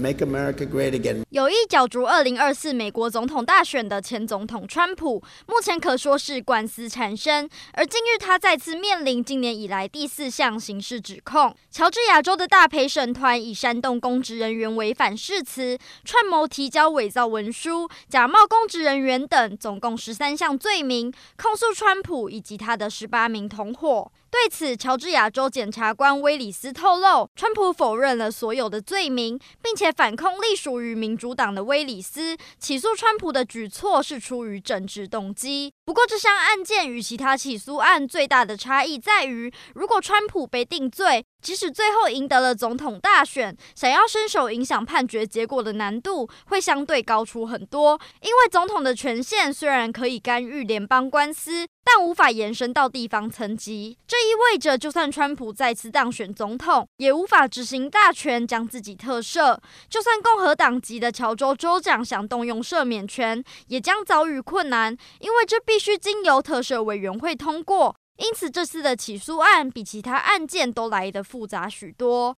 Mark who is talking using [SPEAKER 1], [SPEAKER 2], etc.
[SPEAKER 1] Make America Great Again。
[SPEAKER 2] 有意角逐二零二四美国总统大选的前总统川普，目前可说是官司缠身。而近日，他再次面临今年以来第四项刑事指控。乔治亚州的大陪审团以煽动公职人员违反誓词、串谋提交伪造文书、假冒公职人员等，总共十三项罪名，控诉川普以及他的十八名同伙。对此，乔治亚州检察官威里斯透露，川普否认了所有的罪名，并且反控隶属于民主党的威里斯起诉川普的举措是出于政治动机。不过，这项案件与其他起诉案最大的差异在于，如果川普被定罪，即使最后赢得了总统大选，想要伸手影响判决结果的难度会相对高出很多。因为总统的权限虽然可以干预联邦官司，但无法延伸到地方层级。这意味着，就算川普再次当选总统，也无法执行大权将自己特赦。就算共和党籍的乔州州长想动用赦免权，也将遭遇困难，因为这必须经由特赦委员会通过。因此，这次的起诉案比其他案件都来得复杂许多。